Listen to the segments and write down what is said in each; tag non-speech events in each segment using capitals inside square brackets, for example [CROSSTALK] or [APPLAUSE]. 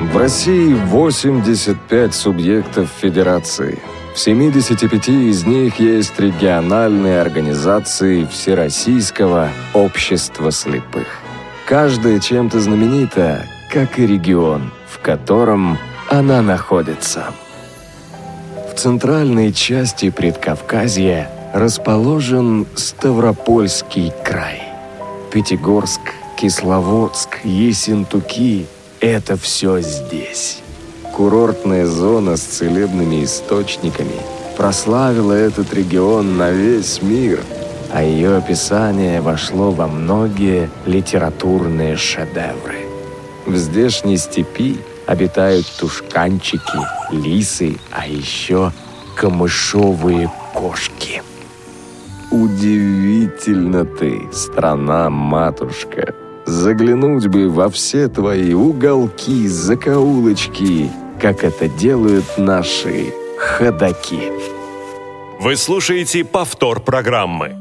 В России 85 субъектов федерации. В 75 из них есть региональные организации Всероссийского общества слепых. Каждая чем-то знаменита, как и регион, в котором она находится. В центральной части Предкавказья расположен Ставропольский край. Пятигорск, Кисловодск, Ессентуки – это все здесь. Курортная зона с целебными источниками прославила этот регион на весь мир, а ее описание вошло во многие литературные шедевры. В здешней степи обитают тушканчики, лисы, а еще камышовые кошки. Удивительно ты, страна-матушка. Заглянуть бы во все твои уголки, закоулочки, как это делают наши ходаки. Вы слушаете повтор программы.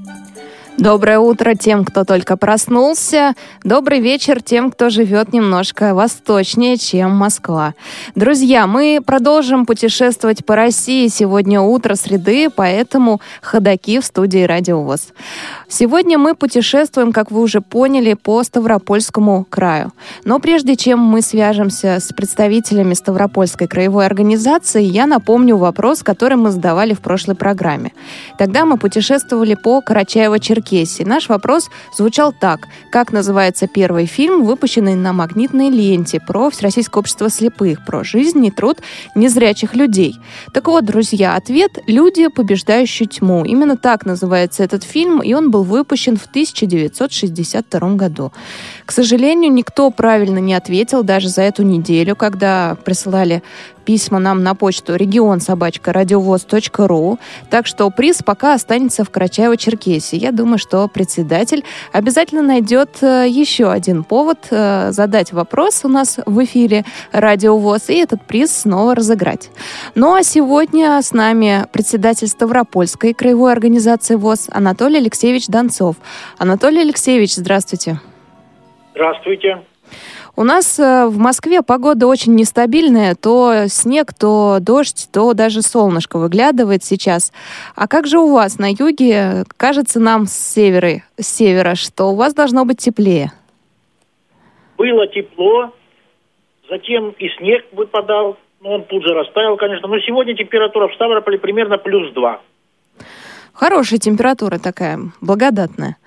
Доброе утро тем, кто только проснулся. Добрый вечер тем, кто живет немножко восточнее, чем Москва. Друзья, мы продолжим путешествовать по России. Сегодня утро среды, поэтому ходаки в студии Радио ВОЗ. Сегодня мы путешествуем, как вы уже поняли, по Ставропольскому краю. Но прежде чем мы свяжемся с представителями Ставропольской краевой организации, я напомню вопрос, который мы задавали в прошлой программе. Тогда мы путешествовали по Карачаево-Черкесии Черкесии. Наш вопрос звучал так. Как называется первый фильм, выпущенный на магнитной ленте про Всероссийское общество слепых, про жизнь и труд незрячих людей? Так вот, друзья, ответ «Люди, побеждающие тьму». Именно так называется этот фильм, и он был выпущен в 1962 году. К сожалению, никто правильно не ответил даже за эту неделю, когда присылали письма нам на почту регион собачка радиовоз.ру. Так что приз пока останется в Карачаево-Черкесии. Я думаю, что председатель обязательно найдет э, еще один повод э, задать вопрос у нас в эфире Радиовоз и этот приз снова разыграть. Ну а сегодня с нами председатель Ставропольской краевой организации ВОЗ Анатолий Алексеевич Донцов. Анатолий Алексеевич, здравствуйте. Здравствуйте. У нас э, в Москве погода очень нестабильная. То снег, то дождь, то даже солнышко выглядывает сейчас. А как же у вас на юге? Кажется нам с севера, с севера что у вас должно быть теплее. Было тепло, затем и снег выпадал. Ну, он тут же растаял, конечно. Но сегодня температура в Ставрополе примерно плюс два. Хорошая температура такая, благодатная.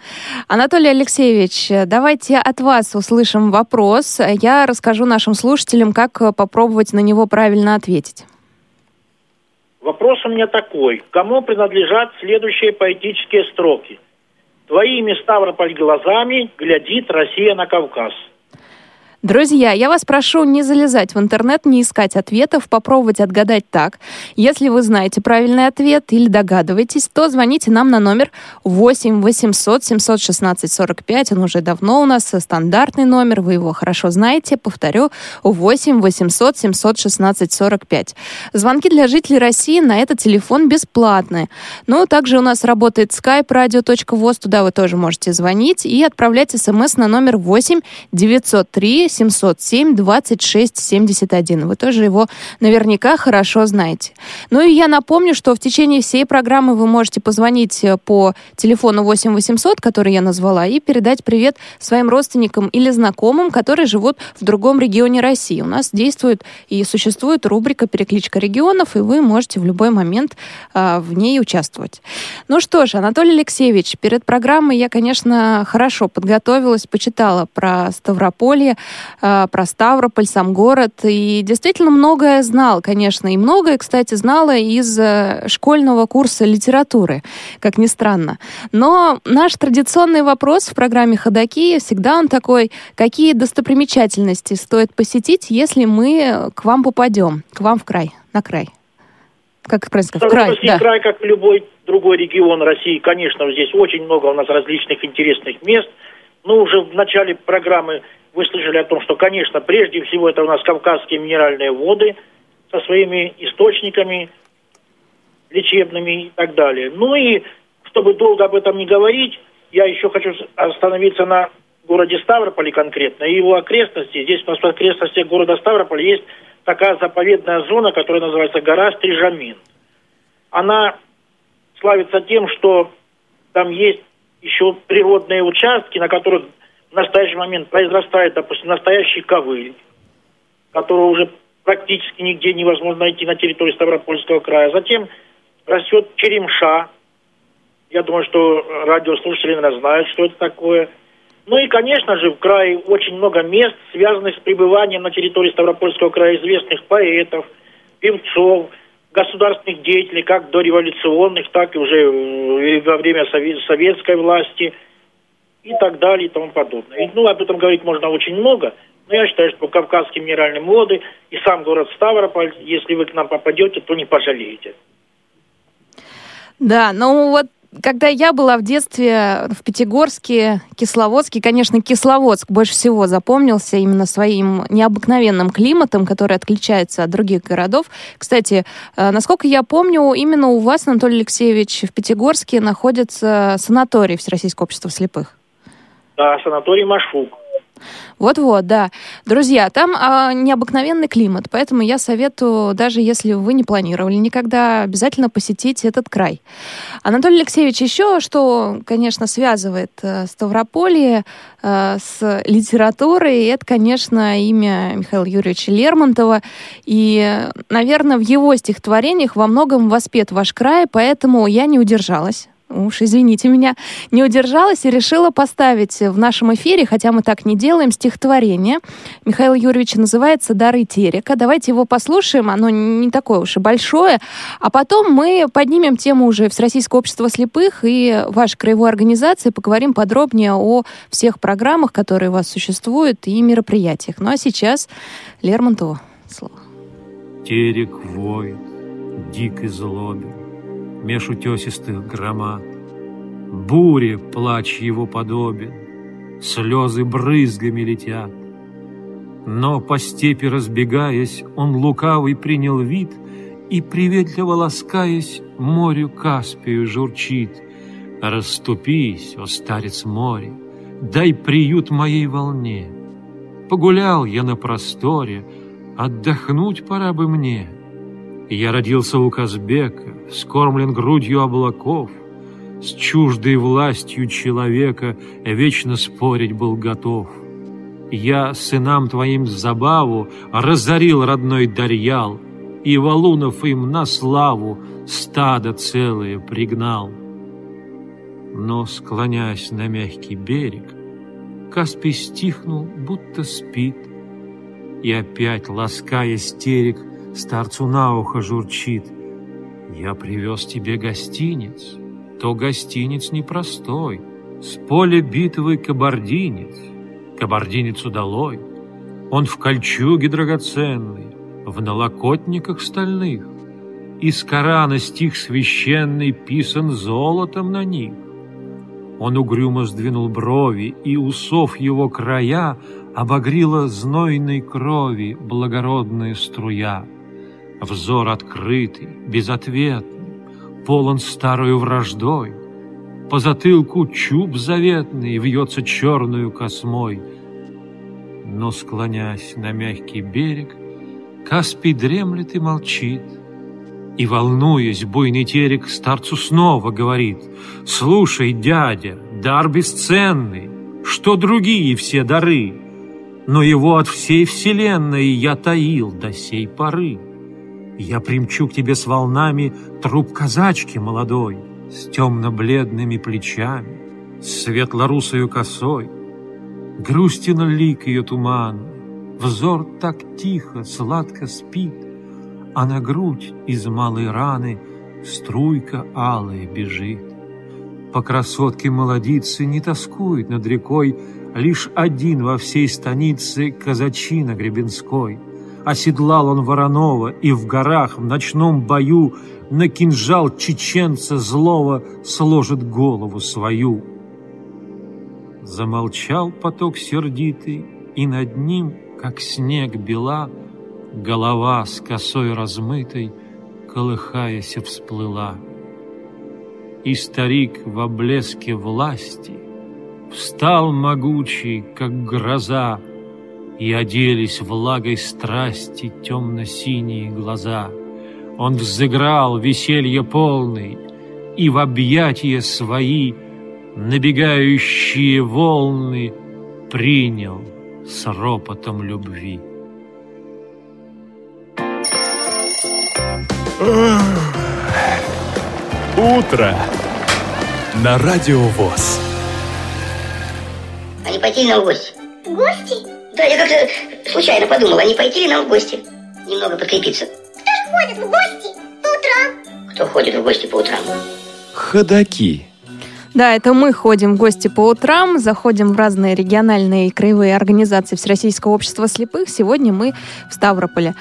Анатолий Алексеевич, давайте от вас услышим вопрос. Я расскажу нашим слушателям, как попробовать на него правильно ответить. Вопрос у меня такой. Кому принадлежат следующие поэтические строки? Твоими Ставрополь глазами глядит Россия на Кавказ – Друзья, я вас прошу не залезать в интернет, не искать ответов, попробовать отгадать так. Если вы знаете правильный ответ или догадываетесь, то звоните нам на номер 8 800 716 45. Он уже давно у нас стандартный номер, вы его хорошо знаете. Повторю, 8 800 716 45. Звонки для жителей России на этот телефон бесплатные. Ну, также у нас работает skype radio.voz, туда вы тоже можете звонить и отправлять смс на номер 8 903 707 26 71. Вы тоже его наверняка хорошо знаете. Ну и я напомню, что в течение всей программы вы можете позвонить э, по телефону 8 800, который я назвала, и передать привет своим родственникам или знакомым, которые живут в другом регионе России. У нас действует и существует рубрика «Перекличка регионов», и вы можете в любой момент а, в ней участвовать. Ну что ж, Анатолий Алексеевич, перед программой я, конечно, хорошо подготовилась, почитала про Ставрополье, про Ставрополь, сам город. И действительно многое знал, конечно. И многое, кстати, знала из э, школьного курса литературы, как ни странно. Но наш традиционный вопрос в программе «Ходоки» всегда он такой, какие достопримечательности стоит посетить, если мы к вам попадем, к вам в край, на край? Как правильно сказать? Край, да. край, как любой другой регион России, конечно, здесь очень много у нас различных интересных мест. Ну, уже в начале программы вы слышали о том, что, конечно, прежде всего это у нас кавказские минеральные воды со своими источниками лечебными и так далее. Ну и, чтобы долго об этом не говорить, я еще хочу остановиться на городе Ставрополе конкретно, и его окрестности. Здесь у нас в окрестностях города Ставрополя есть такая заповедная зона, которая называется гора Стрижамин. Она славится тем, что там есть еще природные участки, на которых в настоящий момент произрастает, допустим, настоящий ковыль, которого уже практически нигде невозможно найти на территории Ставропольского края. Затем растет черемша. Я думаю, что радиослушатели, наверное, знают, что это такое. Ну и, конечно же, в крае очень много мест, связанных с пребыванием на территории Ставропольского края известных поэтов, певцов, государственных деятелей, как дореволюционных, так и уже э, во время советской власти и так далее и тому подобное. И, ну, об этом говорить можно очень много, но я считаю, что Кавказские минеральные воды и сам город Ставрополь, если вы к нам попадете, то не пожалеете. Да, ну вот когда я была в детстве в Пятигорске, Кисловодске, конечно, Кисловодск больше всего запомнился именно своим необыкновенным климатом, который отличается от других городов. Кстати, э, насколько я помню, именно у вас, Анатолий Алексеевич, в Пятигорске находится санаторий Всероссийского общества слепых. Да, санаторий Машук. Вот-вот, да. Друзья, там а, необыкновенный климат, поэтому я советую, даже если вы не планировали никогда, обязательно посетить этот край. Анатолий Алексеевич, еще что, конечно, связывает э, Ставрополье э, с литературой, это, конечно, имя Михаила Юрьевича Лермонтова. И, наверное, в его стихотворениях во многом воспет ваш край, поэтому я не удержалась уж извините меня, не удержалась и решила поставить в нашем эфире, хотя мы так не делаем, стихотворение Михаила Юрьевича называется «Дары Терека». Давайте его послушаем, оно не такое уж и большое, а потом мы поднимем тему уже Всероссийского общества слепых и вашей краевой организации, поговорим подробнее о всех программах, которые у вас существуют, и мероприятиях. Ну а сейчас Лермонтову слово. Терек воет, дик и злобен, меж утесистых громад. Буре плач его подобен, слезы брызгами летят. Но по степи разбегаясь, он лукавый принял вид и, приветливо ласкаясь, морю Каспию журчит. Расступись, о старец море, дай приют моей волне. Погулял я на просторе, отдохнуть пора бы мне — я родился у Казбека, скормлен грудью облаков, С чуждой властью человека вечно спорить был готов. Я сынам твоим забаву разорил родной Дарьял, И валунов им на славу стадо целое пригнал. Но, склоняясь на мягкий берег, Каспий стихнул, будто спит, И опять, лаская стерег, старцу на ухо журчит. «Я привез тебе гостиниц, то гостиниц непростой, с поля битвы кабардинец, кабардинец удалой. Он в кольчуге драгоценный, в налокотниках стальных, из Корана стих священный писан золотом на них. Он угрюмо сдвинул брови, и усов его края обогрила знойной крови благородная струя. Взор открытый, безответный, полон старою враждой. По затылку чуб заветный вьется черную космой. Но, склонясь на мягкий берег, Каспий дремлет и молчит. И, волнуясь, буйный терек старцу снова говорит, «Слушай, дядя, дар бесценный, что другие все дары, но его от всей вселенной я таил до сей поры». Я примчу к тебе с волнами труп казачки молодой, С темно-бледными плечами, с светлорусою косой. Грустен лик ее туман, взор так тихо, сладко спит, А на грудь из малой раны струйка алая бежит. По красотке молодицы не тоскует над рекой Лишь один во всей станице казачина Гребенской — Оседлал он Воронова и в горах в ночном бою На кинжал чеченца злого сложит голову свою. Замолчал поток сердитый, и над ним, как снег бела, Голова с косой размытой, колыхаясь, всплыла. И старик в облеске власти Встал могучий, как гроза, И оделись влагой страсти темно-синие глаза. Он взыграл веселье полный, И в объятия свои Набегающие волны Принял с ропотом любви. Утро на Радио ВОЗ. А пойти в гости? В гости? Да, я как-то случайно подумал, а не пойти ли нам в гости? Немного подкрепиться. Кто ж ходит в гости по утрам? Кто ходит в гости по утрам? Ходаки. Да, это мы ходим в гости по утрам, заходим в разные региональные и краевые организации Всероссийского общества слепых. Сегодня мы в Ставрополе.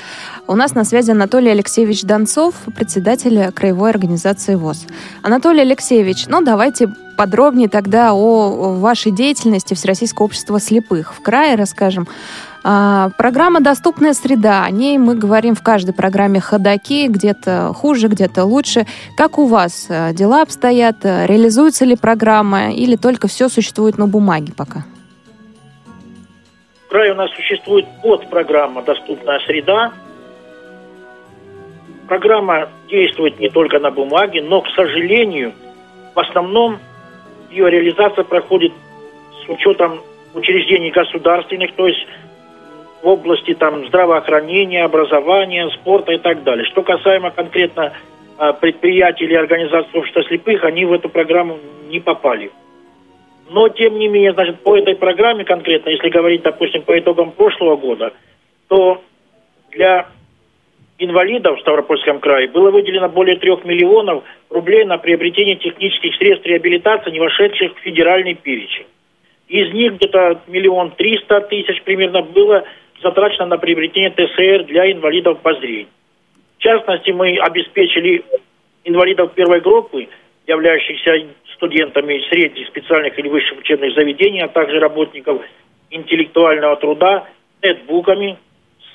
У нас на связи Анатолий Алексеевич Донцов, председатель краевой организации ВОЗ. Анатолий Алексеевич, ну давайте подробнее тогда о вашей деятельности Всероссийского общества слепых. В крае расскажем. А, программа «Доступная среда». О ней мы говорим в каждой программе «Ходоки». Где-то хуже, где-то лучше. Как у вас э, дела обстоят? Реализуется ли программа или только все существует на бумаге пока? В крае у нас существует подпрограмма «Доступная среда». Программа действует не только на бумаге, но, к сожалению, в основном ее реализация проходит с учетом учреждений государственных, то есть в области там, здравоохранения, образования, спорта и так далее. Что касаемо конкретно а, предприятий или организаций общества слепых, они в эту программу не попали. Но, тем не менее, значит, по этой программе конкретно, если говорить, допустим, по итогам прошлого года, то для инвалидов в Ставропольском крае было выделено более трех миллионов рублей на приобретение технических средств реабилитации, не вошедших в федеральный перечень. Из них где-то миллион триста тысяч примерно было затрачено на приобретение ТСР для инвалидов по зрению. В частности, мы обеспечили инвалидов первой группы, являющихся студентами средних специальных или высших учебных заведений, а также работников интеллектуального труда, нетбуками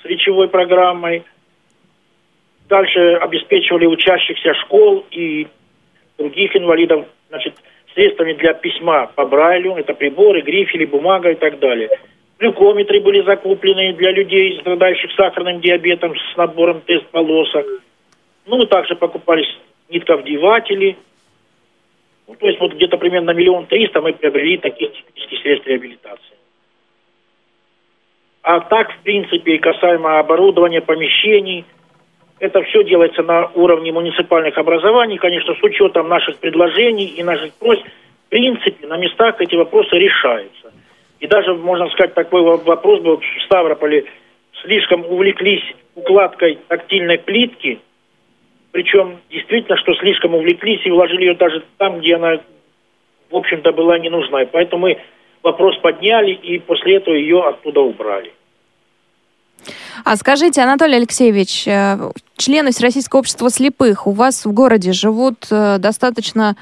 с речевой программой – Дальше обеспечивали учащихся школ и других инвалидов значит, средствами для письма по Брайлю. Это приборы, грифели, бумага и так далее. Глюкометры были закуплены для людей, страдающих сахарным диабетом с набором тест-полосок. Ну, также покупались нитковдеватели. Ну, то есть вот где-то примерно миллион триста мы приобрели таких технических средств реабилитации. А так, в принципе, касаемо оборудования, помещений – это все делается на уровне муниципальных образований, конечно, с учетом наших предложений и наших просьб. В принципе, на местах эти вопросы решаются. И даже, можно сказать, такой вопрос был в Ставрополе. Слишком увлеклись укладкой тактильной плитки, причем действительно, что слишком увлеклись и вложили ее даже там, где она, в общем-то, была не нужна. И поэтому мы вопрос подняли и после этого ее оттуда убрали. А скажите, Анатолий Алексеевич, э, члены Всероссийского общества слепых у вас в городе живут э, достаточно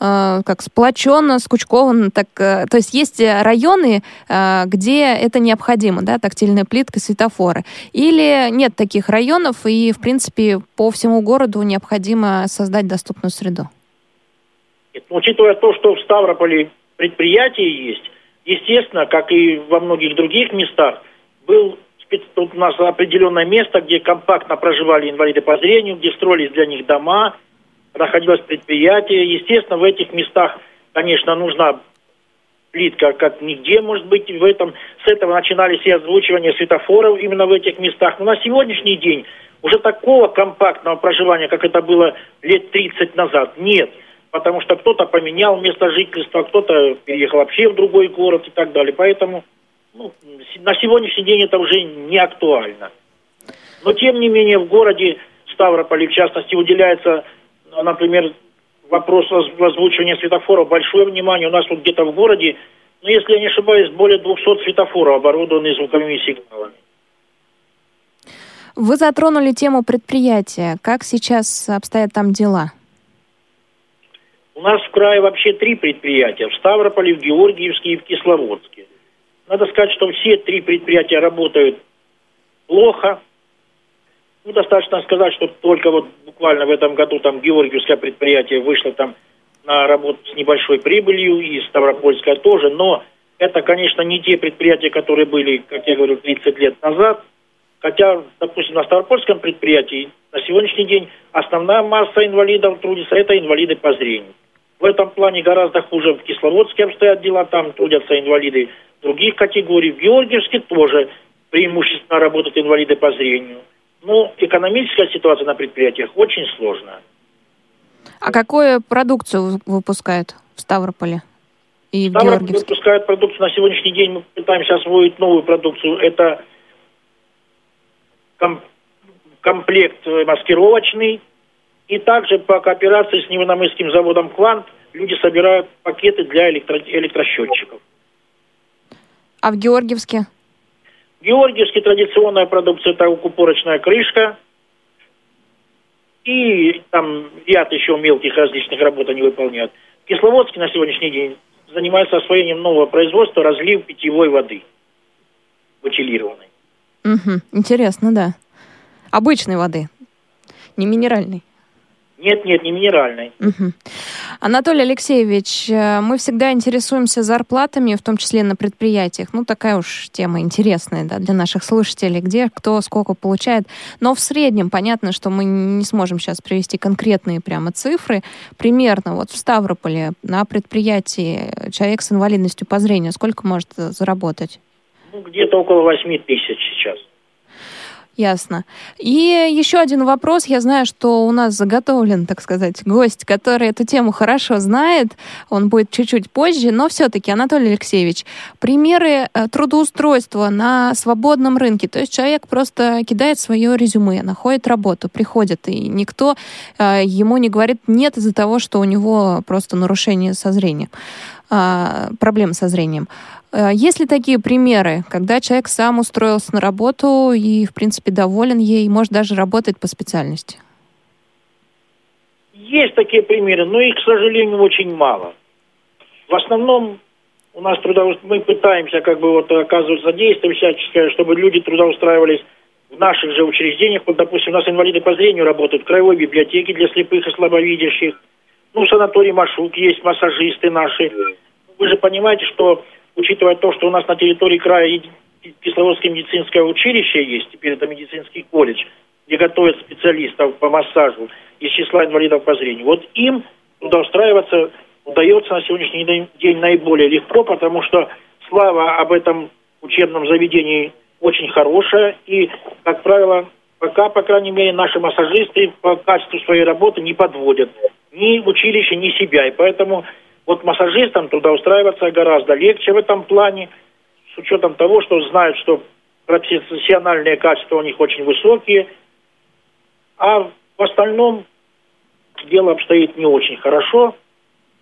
э, как сплоченно, скучкованно, так, то есть есть районы, где это необходимо, да, тактильная плитка, светофоры, или нет таких районов, и, в принципе, по всему городу необходимо создать доступную среду? Учитывая то, что в Ставрополе предприятие есть, естественно, как и во многих других местах, был тут у нас определенное место, где компактно проживали инвалиды по зрению, где строились для них дома, находилось предприятие. Естественно, в этих местах, конечно, нужна плитка, как нигде, может быть, в этом. С этого начинались и озвучивания светофоров именно в этих местах. Но на сегодняшний день уже такого компактного проживания, как это было лет 30 назад, нет. Потому что кто-то поменял место жительства, кто-то переехал вообще в другой город и так далее. Поэтому ну, на сегодняшний день это уже не актуально. Но тем не менее в городе Ставрополе, в частности, уделяется, например, вопрос озвучивания светофоров большое внимание. У нас вот где-то в городе, ну, если я не ошибаюсь, более 200 светофоров оборудованы звуковыми сигналами. Вы затронули тему предприятия. Как сейчас обстоят там дела? У нас в крае вообще три предприятия. В Ставрополе, в Георгиевске и в Кисловодске. Надо сказать, что все три предприятия работают плохо. Ну, достаточно сказать, что только вот буквально в этом году там Георгиевское предприятие вышло там на работу с небольшой прибылью, и Ставропольская тоже, но это, конечно, не те предприятия, которые были, как я говорю, 30 лет назад. Хотя, допустим, на Ставропольском предприятии на сегодняшний день основная масса инвалидов трудится, это инвалиды по зрению. В этом плане гораздо хуже в Кисловодске обстоят дела, там трудятся инвалиды других категорий. В Георгиевске тоже преимущественно работают инвалиды по зрению. Но экономическая ситуация на предприятиях очень сложная. А какую продукцию выпускают в Ставрополе? И в Ставрополь Георгиевске? выпускают продукцию. На сегодняшний день мы пытаемся освоить новую продукцию. Это ком- комплект э, маскировочный. И также по кооперации с Невономысским заводом «Квант» люди собирают пакеты для электро- электросчетчиков. А в Георгиевске? Георгиевский традиционная продукция – это укупорочная крышка. И там ряд еще мелких различных работ они выполняют. Кисловодский на сегодняшний день занимается освоением нового производства разлив питьевой воды бутилированной. Мгм. Интересно, да. Обычной воды, не минеральной. Нет, нет, не минеральной. Мгм. Анатолий Алексеевич, э, мы всегда интересуемся зарплатами, в том числе на предприятиях. Ну, такая уж тема интересная да, для наших слушателей, где кто сколько получает. Но в среднем понятно, что мы не сможем сейчас привести конкретные прямо цифры. Примерно вот в Ставрополе на предприятии человек с инвалидностью по зрению сколько может э, заработать? Ну, где-то около 8 тысяч сейчас. Ясно. И еще один вопрос. Я знаю, что у нас заготовлен, так сказать, гость, который эту тему хорошо знает. Он будет чуть-чуть позже, но все-таки, Анатолий Алексеевич, примеры э, трудоустройства на свободном рынке. То есть человек просто кидает свое резюме, находит работу, приходит, и никто э, ему не говорит нет из-за того, что у него просто нарушение со зрением, а, проблемы со зрением. Э, Есть ли такие примеры, когда человек сам устроился на работу и, в принципе, доволен ей, может даже работать по специальности? Есть такие примеры, но их, к сожалению, очень мало. В основном у нас трудоус... мы пытаемся как бы вот оказывать содействие всяческое, чтобы люди трудоустраивались в наших же учреждениях. Вот, допустим, у нас инвалиды по зрению работают в краевой библиотеке для слепых и слабовидящих. Ну, в санатории Машук есть массажисты наши. Вы же понимаете, что, учитывая то, что у нас на территории края Кисловодское медицинское училище есть, теперь это медицинский колледж, где готовят специалистов по массажу из числа инвалидов по зрению. Вот им трудоустраиваться удается на сегодняшний день наиболее легко, потому что слава об этом учебном заведении очень хорошая. И, как правило, пока, по крайней мере, наши массажисты по качеству своей работы не подводят ни училище, ни себя. И поэтому вот массажистам трудоустраиваться гораздо легче в этом плане, с учетом того, что знают, что профессиональные качества у них очень высокие, а в остальном дело обстоит не очень хорошо.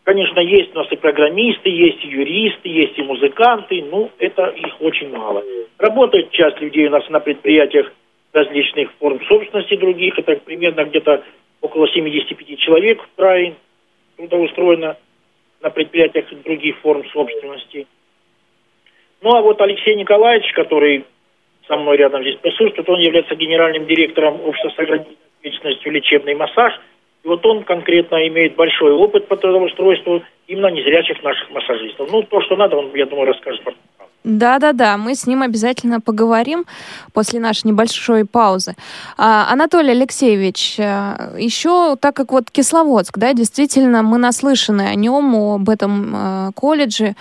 Конечно, есть у нас и программисты, есть и юристы, есть и музыканты, ну, это их очень мало. Работает часть людей у нас на предприятиях различных форм собственности других, это примерно где-то около 75 человек в крае трудоустроено на предприятиях других форм собственности. Ну, а вот Алексей Николаевич, который со мной рядом здесь присутствует, он является генеральным директором общества с ограниченной ответственностью лечебный массаж. И вот он конкретно имеет большой опыт по трудоустройству именно незрячих наших массажистов. Ну, то, что надо, он, я думаю, расскажет. Да-да-да, мы с ним обязательно поговорим после нашей небольшой паузы. А, Анатолий Алексеевич, а, еще так как вот Кисловодск, да, действительно, мы наслышаны о нем, об этом а, колледже,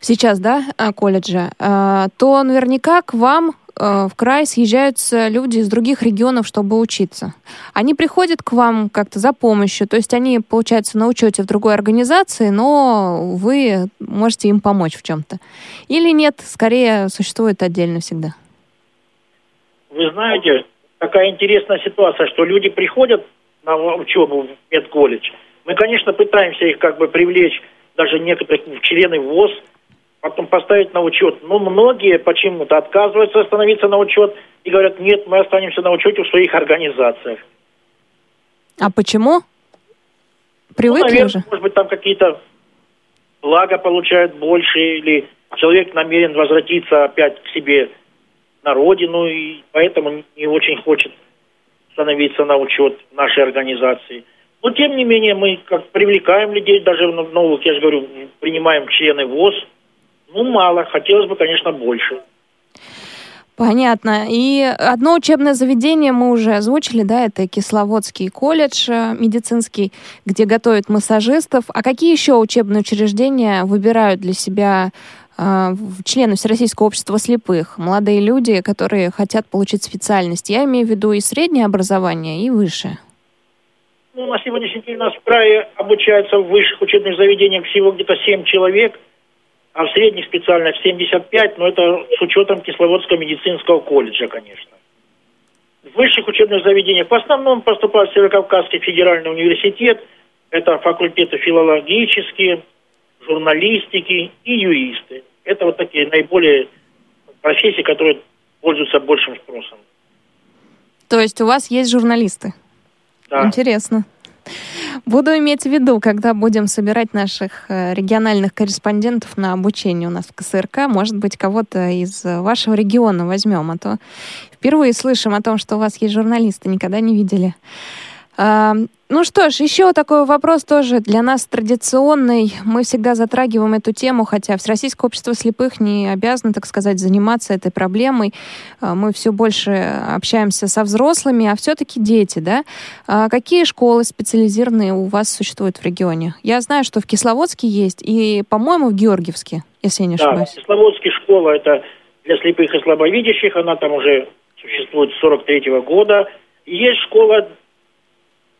сейчас, да, а, колледже, то наверняка к вам в край съезжаются люди из других регионов, чтобы учиться. Они приходят к вам как-то за помощью, то есть они, получается, на учете в другой организации, но вы можете им помочь в чем-то. Или нет, скорее существует отдельно всегда. Вы знаете, такая интересная ситуация, что люди приходят на учебу в медколледж. Мы, конечно, пытаемся их как бы привлечь, даже некоторых члены ВОЗ, потом поставить на учет. Но многие почему-то отказываются становиться на учет и говорят, нет, мы останемся на учете в своих организациях. А почему? Ну, Привыкли наверное, уже? может быть, там какие-то блага получают больше, или человек намерен возвратиться опять к себе на родину, и поэтому не очень хочет становиться на учет нашей организации. Но, тем не менее, мы как привлекаем людей, даже новых, я же говорю, принимаем члены ВОЗ. Ну, мало, хотелось бы, конечно, больше. Понятно. И одно учебное заведение мы уже озвучили, да, это Кисловодский колледж э, медицинский, где готовят массажистов. А какие еще учебные учреждения выбирают для себя э, члены Всероссийского общества слепых, молодые люди, которые хотят получить специальность? Я имею в виду и среднее образование, и высшее. Ну, на сегодняшний день у нас в крае обучаются в высших учебных заведениях всего где-то 7 человек – а в средних специальных 75, но это с учетом Кисловодского медицинского колледжа, конечно. В высших учебных заведениях в основном поступают в Северокавказский федеральный университет, это факультеты филологические, журналистики и юристы. Это вот такие наиболее профессии, которые пользуются большим спросом. То есть у вас есть журналисты? Да. Интересно. Буду иметь в виду, когда будем собирать наших э, региональных корреспондентов на обучение у нас в КСРК. Может быть, кого-то из вашего региона возьмем, а то впервые слышим о том, что у вас есть журналисты, никогда не видели. Ну что ж, еще такой вопрос тоже для нас традиционный. Мы всегда затрагиваем эту тему, хотя Всероссийское общество слепых не обязано, так сказать, заниматься этой проблемой. А, мы все больше общаемся со взрослыми, а все-таки дети, да? А какие школы специализированные у вас существуют в регионе? Я знаю, что в Кисловодске есть и, по-моему, в Георгиевске, если я не ошибаюсь. Да, Кисловодская школа это для слепых и слабовидящих, она там уже существует с 43 -го года. Есть школа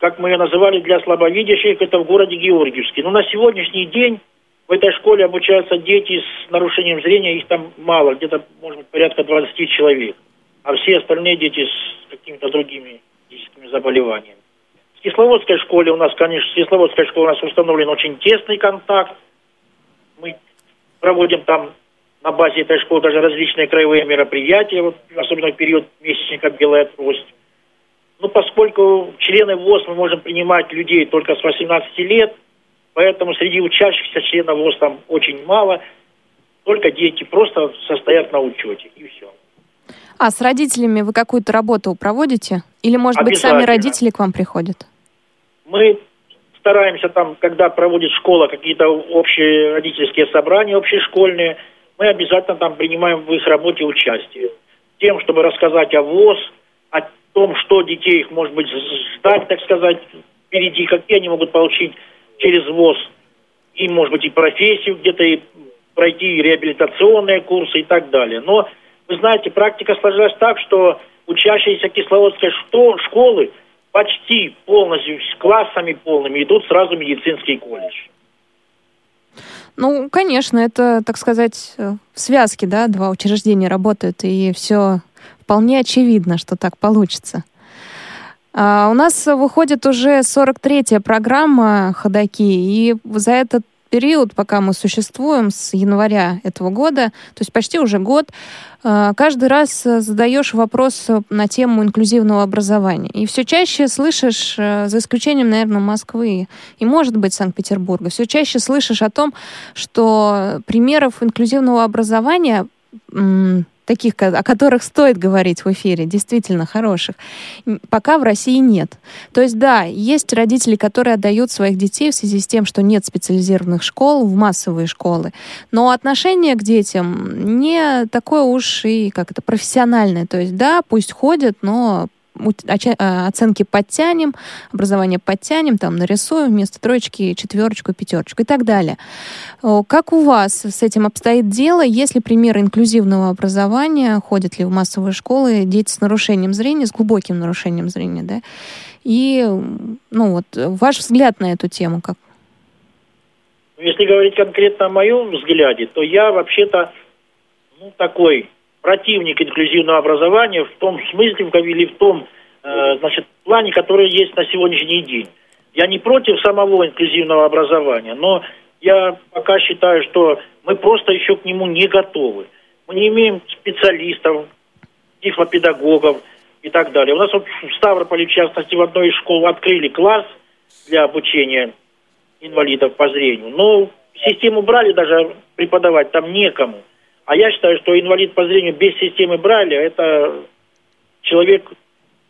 как мы ее называли, для слабовидящих, это в городе Георгиевске. Но на сегодняшний день в этой школе обучаются дети с нарушением зрения, их там мало, где-то, может быть, порядка 20 человек. А все остальные дети с какими-то другими физическими заболеваниями. В Кисловодской школе у нас, конечно, в Кисловодской школе у нас установлен очень тесный контакт. Мы проводим там на базе этой школы даже различные краевые мероприятия, вот, особенно в период месячника «Белая трость». Ну, поскольку члены ВОЗ мы можем принимать людей только с 18 лет, поэтому среди учащихся членов ВОЗ там очень мало, только дети просто состоят на учете, и все. А с родителями вы какую-то работу проводите? Или, может быть, сами родители к вам приходят? Мы стараемся там, когда проводит школа какие-то общие родительские собрания, общешкольные, мы обязательно там принимаем в их работе участие. Тем, чтобы рассказать о ВОЗ, о том, что детей их, может быть, ждать, так сказать, впереди, какие они могут получить через ВОЗ, и, может быть, и профессию где-то, и пройти реабилитационные курсы и так далее. Но, вы знаете, практика сложилась так, что учащиеся Кисловодской школы почти полностью, с классами полными, идут сразу в медицинский колледж. Ну, конечно, это, так сказать, в связке, да, два учреждения работают, и все вполне очевидно, что так получится. А у нас выходит уже 43-я программа «Ходоки», и за этот период, пока мы существуем, с января этого года, то есть почти уже год, а, каждый раз задаешь вопрос на тему инклюзивного образования. И все чаще слышишь, за исключением, наверное, Москвы и, может быть, Санкт-Петербурга, все чаще слышишь о том, что примеров инклюзивного образования таких, о которых стоит говорить в эфире, действительно хороших, пока в России нет. То есть, да, есть родители, которые отдают своих детей в связи с тем, что нет специализированных школ, в массовые школы. Но отношение к детям не такое уж и как это профессиональное. То есть, да, пусть ходят, но оценки подтянем, образование подтянем, там нарисуем вместо троечки четверочку, пятерочку и так далее. Как у вас с этим обстоит дело? Есть ли примеры инклюзивного образования? Ходят ли в массовые школы дети с нарушением зрения, с глубоким нарушением зрения, да? И, ну вот, ваш взгляд на эту тему как? Если говорить конкретно о моем взгляде, то я вообще-то ну, такой противник инклюзивного образования в том смысле или в том э, значит, плане, который есть на сегодняшний день. Я не против самого инклюзивного образования, но я пока считаю, что мы просто еще к нему не готовы. Мы не имеем специалистов, тифлопедагогов и так далее. У нас вот в Ставрополе, в частности, в одной из школ открыли класс для обучения инвалидов по зрению. Но систему брали даже преподавать там некому. А я считаю, что инвалид по зрению без системы Брайля – это человек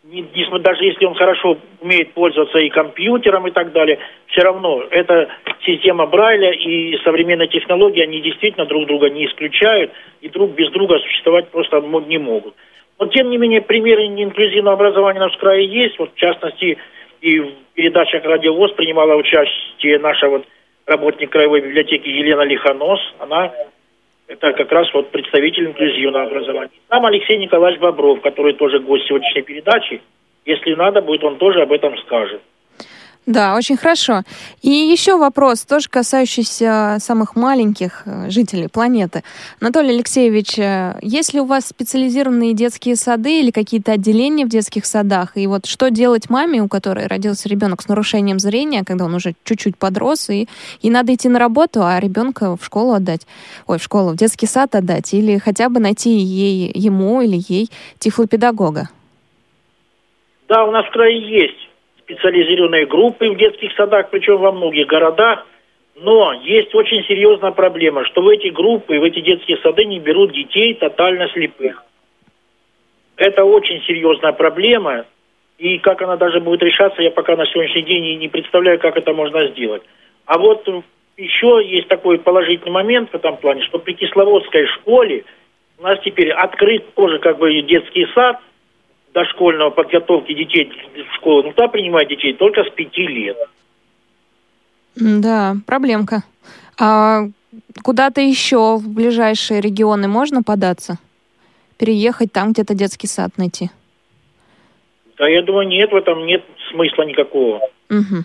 даже если он хорошо умеет пользоваться и компьютером и так далее, все равно эта система Брайля и современные технологии, они действительно друг друга не исключают, и друг без друга существовать просто не могут. Но, тем не менее, примеры неинклюзивного образования на нашем крае есть. Вот, в частности, и в передачах «Радио ВОЗ» принимала участие наша вот работник краевой библиотеки Елена Лихонос. Она это как раз вот представитель инклюзивного образования. Там Алексей Николаевич Бобров, который тоже гость сегодняшней передачи. Если надо будет, он тоже об этом скажет. Да, очень хорошо. И еще вопрос, тоже касающийся самых маленьких э, жителей планеты. Анатолий Алексеевич, э, есть ли у вас специализированные детские сады или какие-то отделения в детских садах? И вот что делать маме, у которой родился ребенок с нарушением зрения, когда он уже чуть-чуть подрос, и, и надо идти на работу, а ребенка в школу отдать, ой, в школу, в детский сад отдать, или хотя бы найти ей, ему или ей тифлопедагога? Да, у нас в крае есть специализированные группы в детских садах, причем во многих городах. Но есть очень серьезная проблема, что в эти группы, в эти детские сады не берут детей тотально слепых. Это очень серьезная проблема, и как она даже будет решаться, я пока на сегодняшний день не представляю, как это можно сделать. А вот еще есть такой положительный момент в этом плане, что при Кисловодской школе у нас теперь открыт тоже как бы детский сад – дошкольного подготовки детей в школу, ну, туда принимать детей только с пяти лет. Да, проблемка. А куда-то еще в ближайшие регионы можно податься? Переехать там где-то детский сад найти? Да, я думаю, нет, в этом нет смысла никакого. Угу.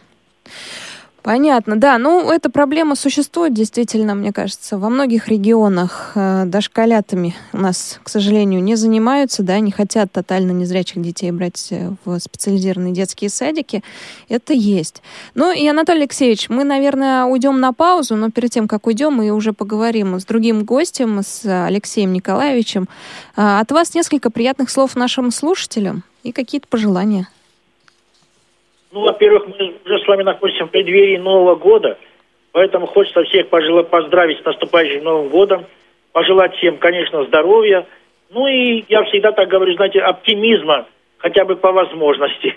Понятно, да. Ну, эта проблема существует действительно, мне кажется, во многих регионах. Э, дошколятами у нас, к сожалению, не занимаются, да, не хотят тотально незрячих детей брать э, в специализированные детские садики. Это есть. Ну и, Анатолий Алексеевич, мы, наверное, уйдем на паузу, но перед тем, как уйдем, мы уже поговорим с другим гостем, с Алексеем Николаевичем. А, от вас несколько приятных слов нашим слушателям и какие-то пожелания. Ну, во-первых, мы уже с вами находимся в преддверии Нового года, поэтому хочется всех поздравить с наступающим Новым годом, пожелать всем, конечно, здоровья, ну и я всегда так говорю, знаете, оптимизма, хотя бы по возможности.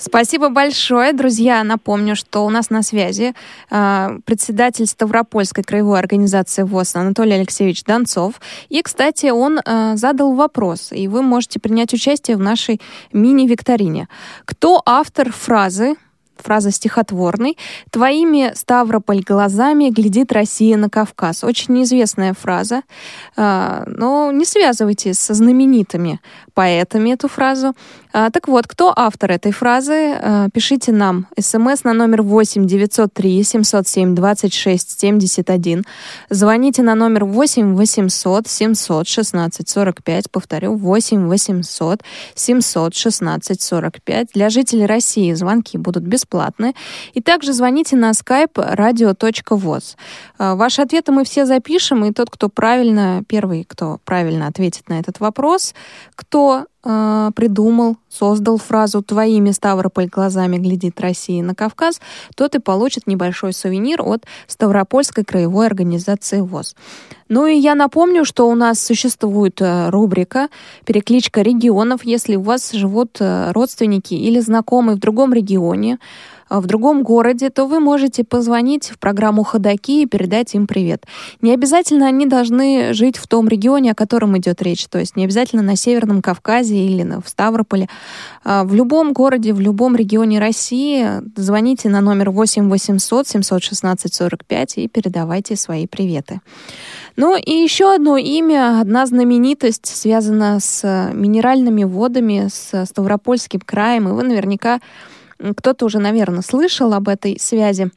Спасибо большое, друзья. Напомню, что у нас на связи э, председатель Ставропольской краевой организации ВОЗ Анатолий Алексеевич Донцов. И, кстати, он э, задал вопрос, и вы можете принять участие в нашей мини-викторине. Кто автор фразы фраза стихотворной. «Твоими, Ставрополь, глазами глядит Россия на Кавказ». Очень неизвестная фраза, а, но не связывайте со знаменитыми поэтами эту фразу. А, так вот, кто автор этой фразы? А, пишите нам смс на номер 8 903 707 26 71. Звоните на номер 8 800 716 45. Повторю, 8 800 716 45. Для жителей России звонки будут бесплатны. И также звоните на skype radio.voz. А, ваши ответы мы все запишем, и тот, кто правильно, первый, кто правильно ответит на этот вопрос, кто э, придумал, создал фразу «Твоими, Ставрополь, глазами глядит Россия на Кавказ», тот и получит небольшой сувенир от Ставропольской краевой организации ВОЗ. Ну и я напомню, что у нас существует э, рубрика «Перекличка регионов». Если у вас живут э, родственники или знакомые в другом регионе, в другом городе, то вы можете позвонить в программу «Ходоки» и передать им привет. Не обязательно они должны жить в том регионе, о котором идет речь, то есть не обязательно на Северном Кавказе или в Ставрополе. А, в любом городе, в любом регионе России звоните на номер 8 800 716 45 и передавайте свои приветы. Ну и еще одно имя, одна знаменитость связана с минеральными водами, с Ставропольским краем, и вы наверняка кто-то уже, наверное, слышал об этой связи.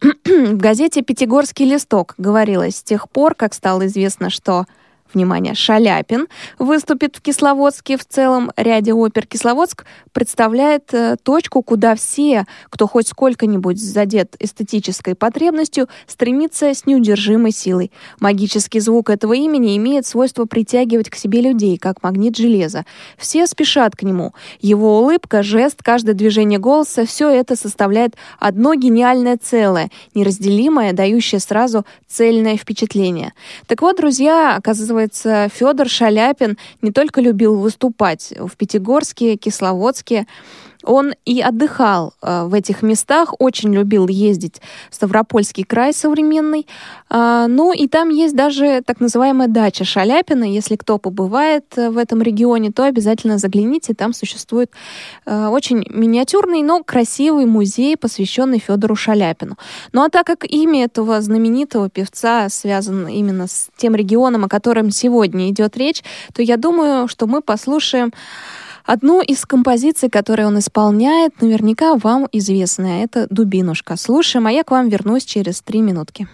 [CLEARS THROAT] В газете «Пятигорский листок» говорилось с тех пор, как стало известно, что внимание, Шаляпин выступит в Кисловодске. В целом ряде опер Кисловодск представляет э, точку, куда все, кто хоть сколько-нибудь задет эстетической потребностью, стремится с неудержимой силой. Магический звук этого имени имеет свойство притягивать к себе людей, как магнит железа. Все спешат к нему. Его улыбка, жест, каждое движение голоса — все это составляет одно гениальное целое, неразделимое, дающее сразу цельное впечатление. Так вот, друзья, оказывается, Оказывается, Федор Шаляпин не только любил выступать в Пятигорске, Кисловодске, он и отдыхал э, в этих местах, очень любил ездить в Ставропольский край современный. Э, ну и там есть даже так называемая дача Шаляпина. Если кто побывает э, в этом регионе, то обязательно загляните. Там существует э, очень миниатюрный, но красивый музей, посвященный Федору Шаляпину. Ну а так как имя этого знаменитого певца связано именно с тем регионом, о котором сегодня идет речь, то я думаю, что мы послушаем Одну из композиций, которые он исполняет, наверняка вам известная. Это «Дубинушка». Слушаем, а я к вам вернусь через три минутки.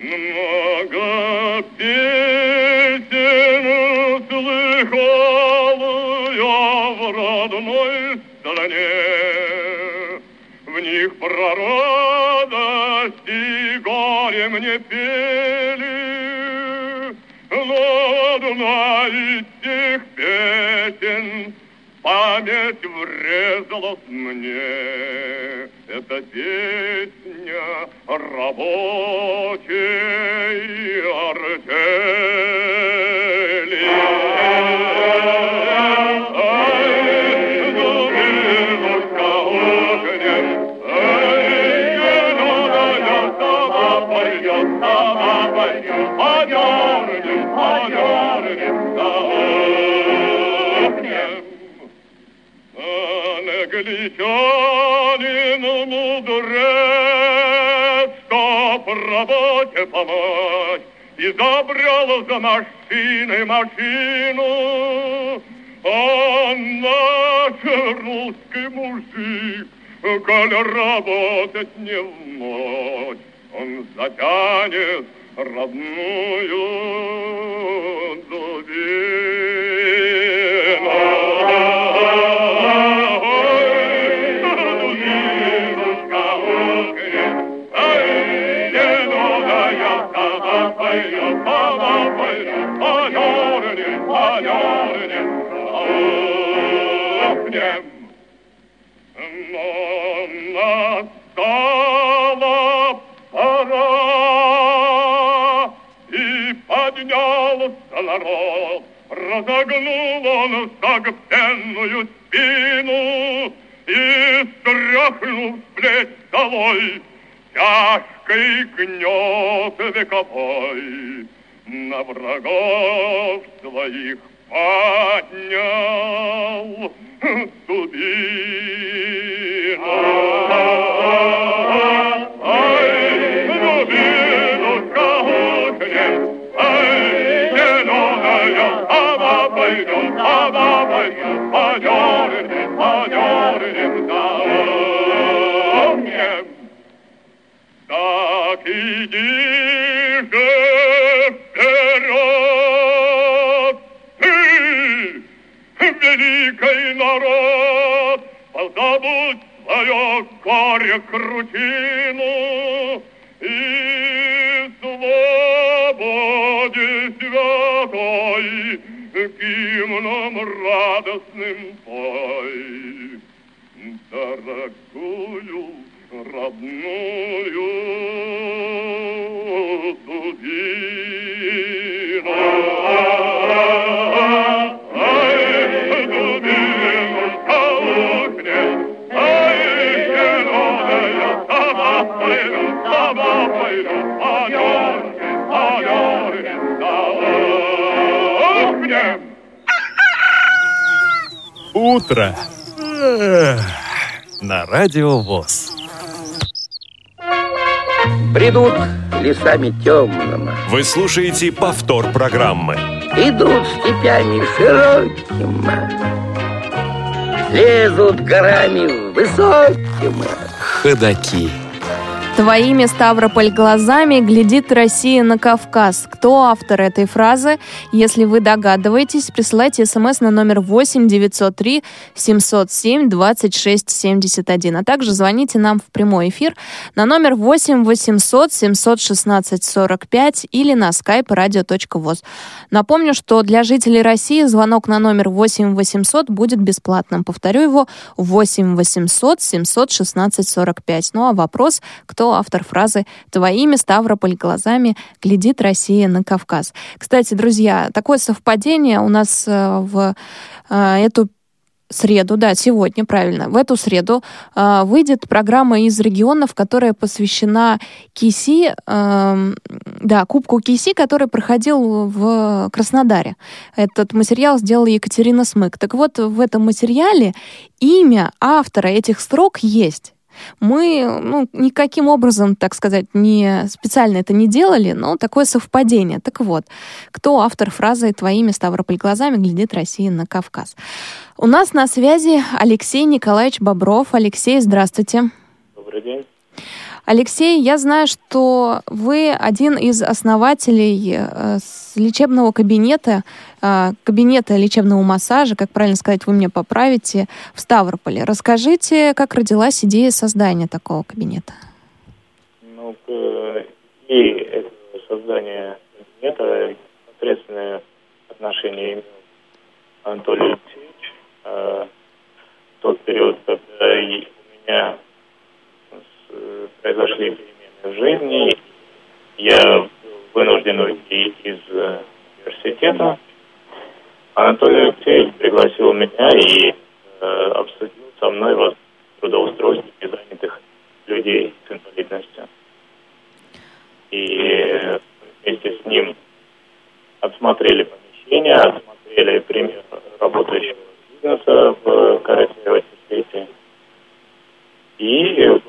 Много песен слыхал я в родной стране. В них про радость и горе мне пели. Но Дунай этих песен память врезалась мне. Это песня рабочей артели. Изобрел за машиной машину. А наш русский мужик, коль работать не в ночь, он затянет родную дубину. Народ, разогнул он согбенную спину и, стряхнув с плеч долой, тяжкий гнет вековой на врагов своих поднял дубину. Пойдем, а пойдем, подернем, подернем за огнем. Так иди же вперед, ты, великий народ, позабудь свое горе крутину и святой гимном радостным пой, дорогую родную дубину. Ай, Утро. На радио ВОЗ. Бредут лесами темными, Вы слушаете повтор программы. идут степями широкими, лезут горами высокими. Ходаки. Твоими Ставрополь глазами глядит Россия на Кавказ. Кто автор этой фразы? Если вы догадываетесь, присылайте смс на номер 8 903 707 26 71, а также звоните нам в прямой эфир на номер 8 800 716 45 или на skype radio.voz. Напомню, что для жителей России звонок на номер 8 800 будет бесплатным. Повторю его 8 800 716 45. Ну а вопрос, кто кто автор фразы «Твоими, Ставрополь, глазами глядит Россия на Кавказ». Кстати, друзья, такое совпадение у нас э, в э, эту среду, да, сегодня, правильно, в эту среду э, выйдет программа из регионов, которая посвящена КИСИ, э, да, Кубку КИСИ, который проходил в Краснодаре. Этот материал сделала Екатерина Смык. Так вот, в этом материале имя автора этих строк есть. Мы ну, никаким образом, так сказать, не специально это не делали, но такое совпадение. Так вот, кто автор фразы «Твоими Ставрополь глазами глядит Россия на Кавказ»? У нас на связи Алексей Николаевич Бобров. Алексей, здравствуйте. Добрый день. Алексей, я знаю, что вы один из основателей э, лечебного кабинета, э, кабинета лечебного массажа, как правильно сказать, вы меня поправите, в Ставрополе. Расскажите, как родилась идея создания такого кабинета? Ну, и это создание кабинета непосредственное отношение имел Анатолий Алексеевич. Э, тот период, когда у меня произошли перемены в жизни. Я вынужден уйти из э, университета. Анатолий Алексеевич пригласил меня и э, обсудил со мной вот трудоустройство незанятых людей с инвалидностью. И вместе с ним отсмотрели помещение, отсмотрели пример работающего бизнеса в Карачаево-Сети. И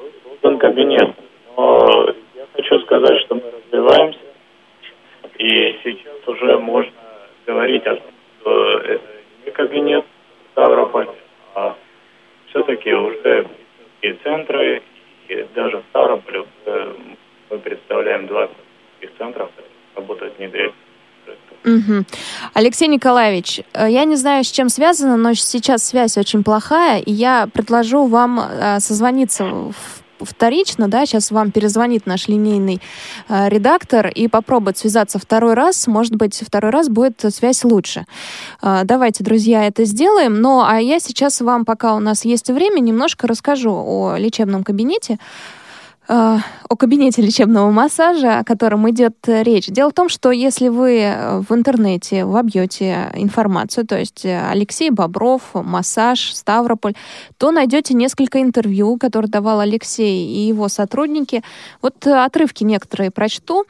создан кабинет. Но я хочу сказать, что мы развиваемся, и сейчас уже можно говорить о том, что это не кабинет Ставрополь, а все-таки уже и центры, и даже в Ставрополе мы представляем два центров, которые работают внедрять Угу. Алексей Николаевич, э, я не знаю, с чем связано, но сейчас связь очень плохая, и я предложу вам э, созвониться в вторично, да, сейчас вам перезвонит наш линейный э, редактор и попробует связаться второй раз, может быть, второй раз будет связь лучше. Э, давайте, друзья, это сделаем, но а я сейчас вам, пока у нас есть время, немножко расскажу о лечебном кабинете. Э, о кабинете лечебного массажа, о котором идет речь. Дело в том, что если вы э, в интернете вобьете информацию, то есть э, Алексей Бобров, массаж, Ставрополь, то найдете несколько интервью, которые давал Алексей и его сотрудники. Вот отрывки некоторые прочту.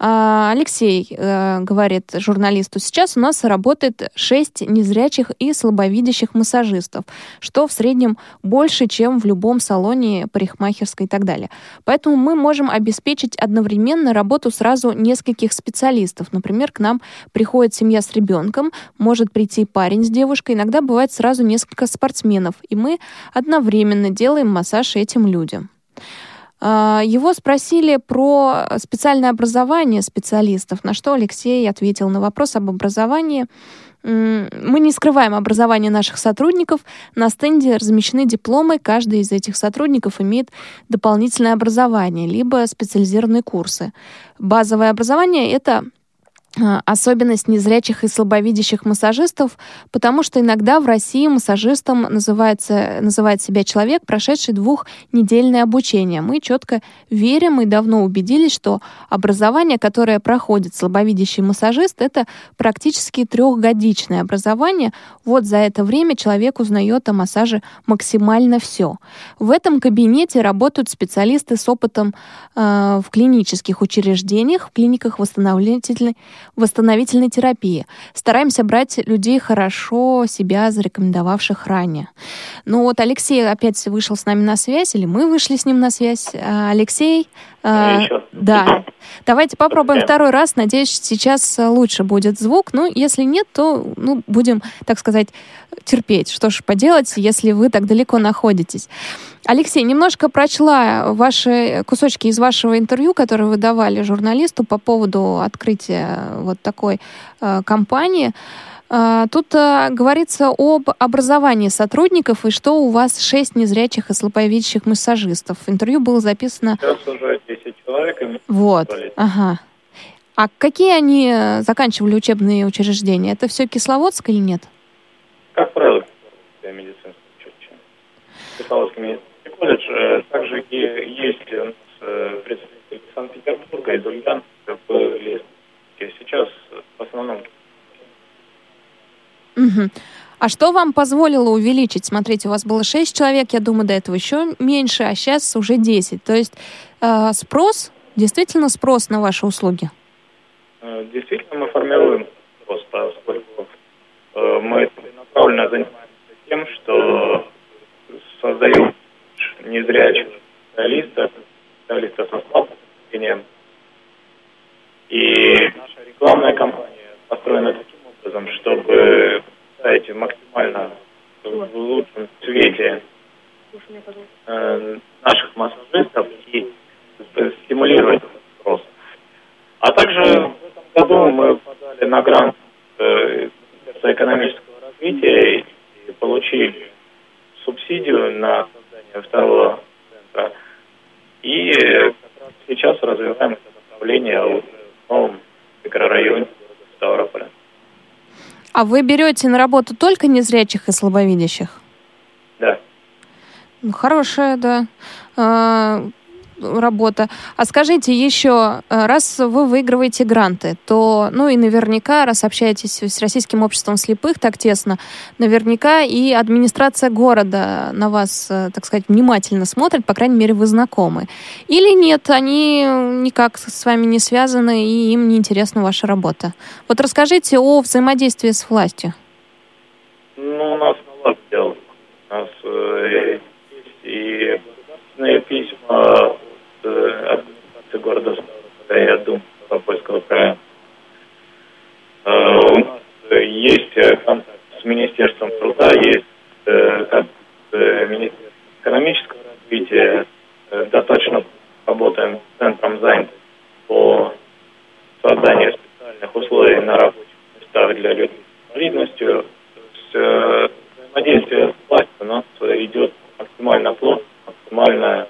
А, Алексей э, говорит журналисту, сейчас у нас работает 6 незрячих и слабовидящих массажистов, что в среднем больше, чем в любом салоне парикмахерской и так далее. Поэтому мы можем обеспечить одновременно работу сразу нескольких специалистов. Например, к нам приходит семья с ребенком, может прийти парень с девушкой, иногда бывает сразу несколько спортсменов, и мы одновременно делаем массаж этим людям. А, его спросили про специальное образование специалистов, на что Алексей ответил на вопрос об образовании. Мы не скрываем образование наших сотрудников. На стенде размещены дипломы. Каждый из этих сотрудников имеет дополнительное образование, либо специализированные курсы. Базовое образование — это особенность незрячих и слабовидящих массажистов, потому что иногда в России массажистом называется, называет себя человек, прошедший двухнедельное обучение. Мы четко верим и давно убедились, что образование, которое проходит слабовидящий массажист, это практически трехгодичное образование. Вот за это время человек узнает о массаже максимально все. В этом кабинете работают специалисты с опытом э, в клинических учреждениях, в клиниках восстановительной восстановительной терапии. Стараемся брать людей, хорошо себя зарекомендовавших ранее. Ну вот Алексей опять вышел с нами на связь, или мы вышли с ним на связь. А, Алексей, а, да. Давайте попробуем второй раз. Надеюсь, сейчас лучше будет звук. Ну, если нет, то ну, будем, так сказать, терпеть. Что ж поделать, если вы так далеко находитесь. Алексей, немножко прочла ваши кусочки из вашего интервью, которое вы давали журналисту по поводу открытия вот такой э, компании. Э, тут э, говорится об образовании сотрудников и что у вас шесть незрячих и слабовидящих массажистов. Интервью было записано... Сейчас уже 10 человек. Вот, ага. А какие они э, заканчивали учебные учреждения? Это все Кисловодск или нет? Как правило, медицинское училище. Кисловодский медицинский колледж. Также есть э, представители Санкт-Петербурга, из Ульяновска были. Сейчас в основном Мгм. А что вам позволило увеличить? Смотрите, у вас было 6 человек, я думаю, до этого еще меньше, а сейчас уже 10. То есть э, спрос, действительно спрос на ваши услуги? Э, Действительно, мы формируем спрос, поскольку э, мы целенаправленно занимаемся тем, что создаем незрячих специалистов, специалистов со слабым зрением. И наша рекламная кампания построена таким образом, чтобы представить максимально в лучшем свете э, наших массажистов и стимулировать этот спрос. А также в этом году мы подали на грант э, экономического развития и получили субсидию на создание второго центра. И э, как раз сейчас развиваем это направление в новом микрорайоне города Ставрополя. А вы берете на работу только незрячих и слабовидящих? Да. Ну, Хорошая, да, а, работа. А скажите еще, а, раз вы выигрываете гранты, то, ну и наверняка, раз общаетесь с Российским обществом слепых так тесно, наверняка и администрация города на вас, э, так сказать, внимательно смотрит, по крайней мере, вы знакомы. Или нет, они никак с вами не связаны, и им не интересна ваша работа. Вот расскажите о взаимодействии с властью. Ну, у нас наладил. У нас э, есть и письма от э, администрации города и от Думы Ставропольского края. Э, у нас э, есть контакт с Министерством труда, есть контакт с Министерством экономического развития. Достаточно работаем с центром занятости по созданию специальных условий на рабочих местах для людей с инвалидностью. Взаимодействие с властью у нас идет максимально плотно, максимально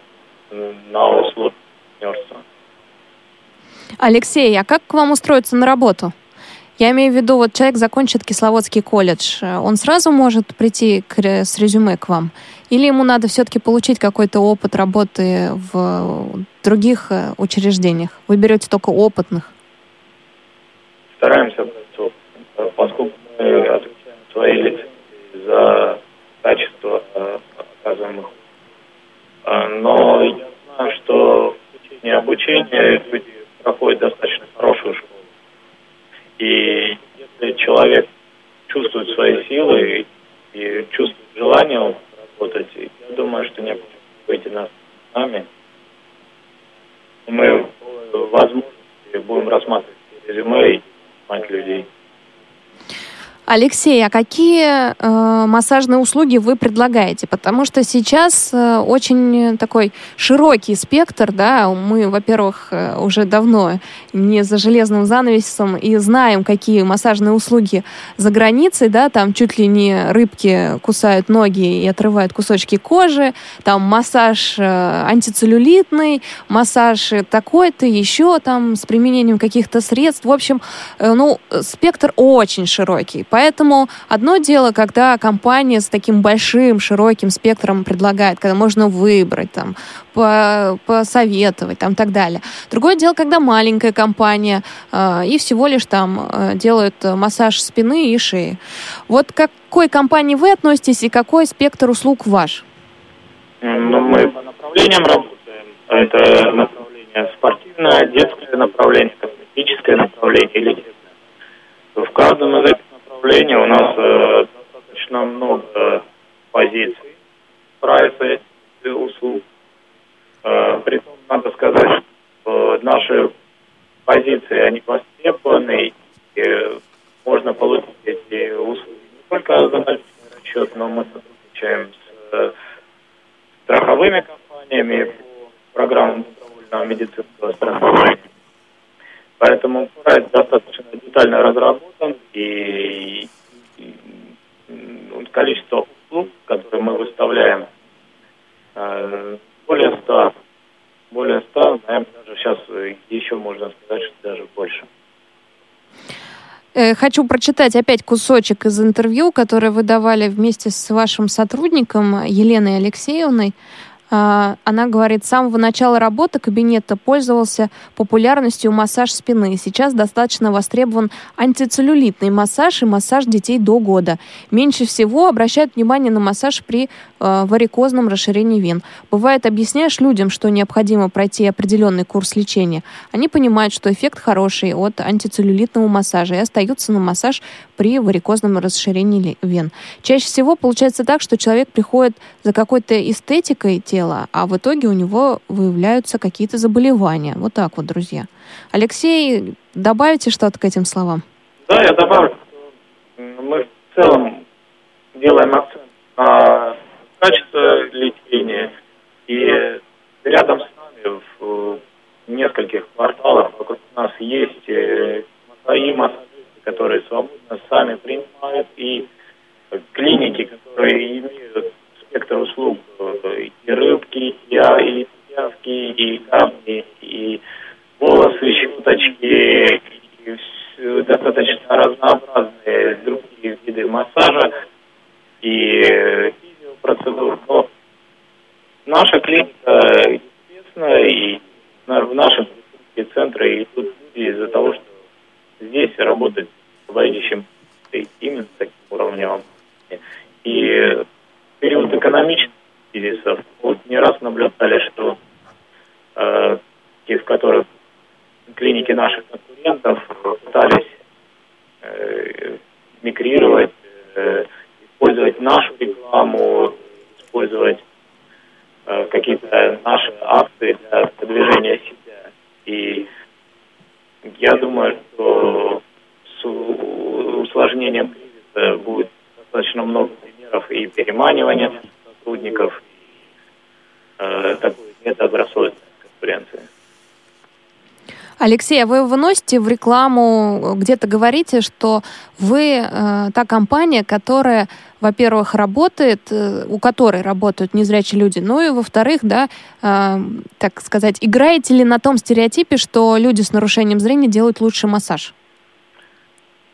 на услуги партнерства. Алексей, а как к вам устроиться на работу? Я имею в виду, вот человек закончит Кисловодский колледж, он сразу может прийти к с резюме к вам? Или ему надо все-таки получить какой-то опыт работы в других э, учреждениях? Вы берете только опытных? Стараемся поскольку мы отвечаем свои лицензии за качество э, оказываемых Но я знаю, что в течение обучения люди проходят достаточно хорошую школу. И если человек чувствует свои силы и, и чувствует желание работать, я думаю, что необходимо выйти на нами. Мы по возможности будем рассматривать резюме и людей. Алексей, а какие э, массажные услуги вы предлагаете? Потому что сейчас э, очень такой широкий спектр, да, мы, во-первых, э, уже давно не за железным занавесом и знаем, какие массажные услуги за границей, да, там чуть ли не рыбки кусают ноги и отрывают кусочки кожи, там массаж э, антицеллюлитный, массаж такой-то, еще там с применением каких-то средств. В общем, э, ну, спектр очень широкий. Поэтому одно дело, когда компания с таким большим, широким спектром предлагает, когда можно выбрать, там, по- посоветовать, там, так далее. Другое дело, когда маленькая компания э, и всего лишь там э, делают э, массаж спины и шеи. Вот к какой компании вы относитесь и какой спектр услуг ваш? Ну, мы по направлениям работаем. Это направление спортивное, детское направление, косметическое направление и лечебное. В каждом из этих направлений у нас э, достаточно много позиций прайса этих услуг. Э, притом надо сказать, что наши позиции, они востребованы, и можно получить эти услуги не только за наличный расчет, но мы сотрудничаем с э, страховыми компаниями по программам добровольного медицинского страхования. Поэтому проект достаточно детально разработан, и, и, м, количество услуг, которые мы выставляем, э, более 100. Более 100, наверное, даже сейчас э, еще можно сказать, что даже больше. Э, Хочу прочитать опять кусочек из интервью, которое вы давали вместе с вашим сотрудником Еленой Алексеевной. А, Она говорит, с самого начала работы кабинета пользовался популярностью массаж спины. Сейчас достаточно востребован антицеллюлитный массаж и массаж детей до года. Меньше всего обращают внимание на массаж при э, варикозном расширении вен. Бывает, объясняешь людям, что необходимо пройти определенный курс лечения. Они понимают, что эффект хороший от антицеллюлитного массажа и остаются на массаж при варикозном расширении вен. Чаще всего получается так, что человек приходит за какой-то эстетикой тела, а в итоге у него выявляются какие-то заболевания. Вот так вот, друзья. Алексей, добавите что-то к этим словам? Да, я добавлю, мы в целом делаем акцент на качество лечения. И рядом с нами в нескольких кварталах вокруг нас есть э, свои массажисты, которые свободно сами принимают, и клиники, которые имеют спектр услуг э, и рыбки, и, и пиявки, и камни, и волосы, щеточки, и вс- достаточно разнообразные другие виды массажа и э, физиопроцедур. Но наша клиника известна, и в нашем центре идут люди из-за того, что здесь работать руководящим именно таким уровнем. И период экономических кризисов вот не раз наблюдали, что э, те, в которых клиники наших конкурентов пытались э, мигрировать, э, использовать нашу рекламу, использовать э, какие-то наши акции для продвижения себя. И я думаю, что с усложнением кризиса будет достаточно много примеров и переманивания сотрудников, э, такой недобросовестной конкуренции. Алексей, а вы выносите в рекламу, где-то говорите, что вы э, та компания, которая, во-первых, работает, э, у которой работают незрячие люди, ну и, во-вторых, да, э, так сказать, играете ли на том стереотипе, что люди с нарушением зрения делают лучше массаж?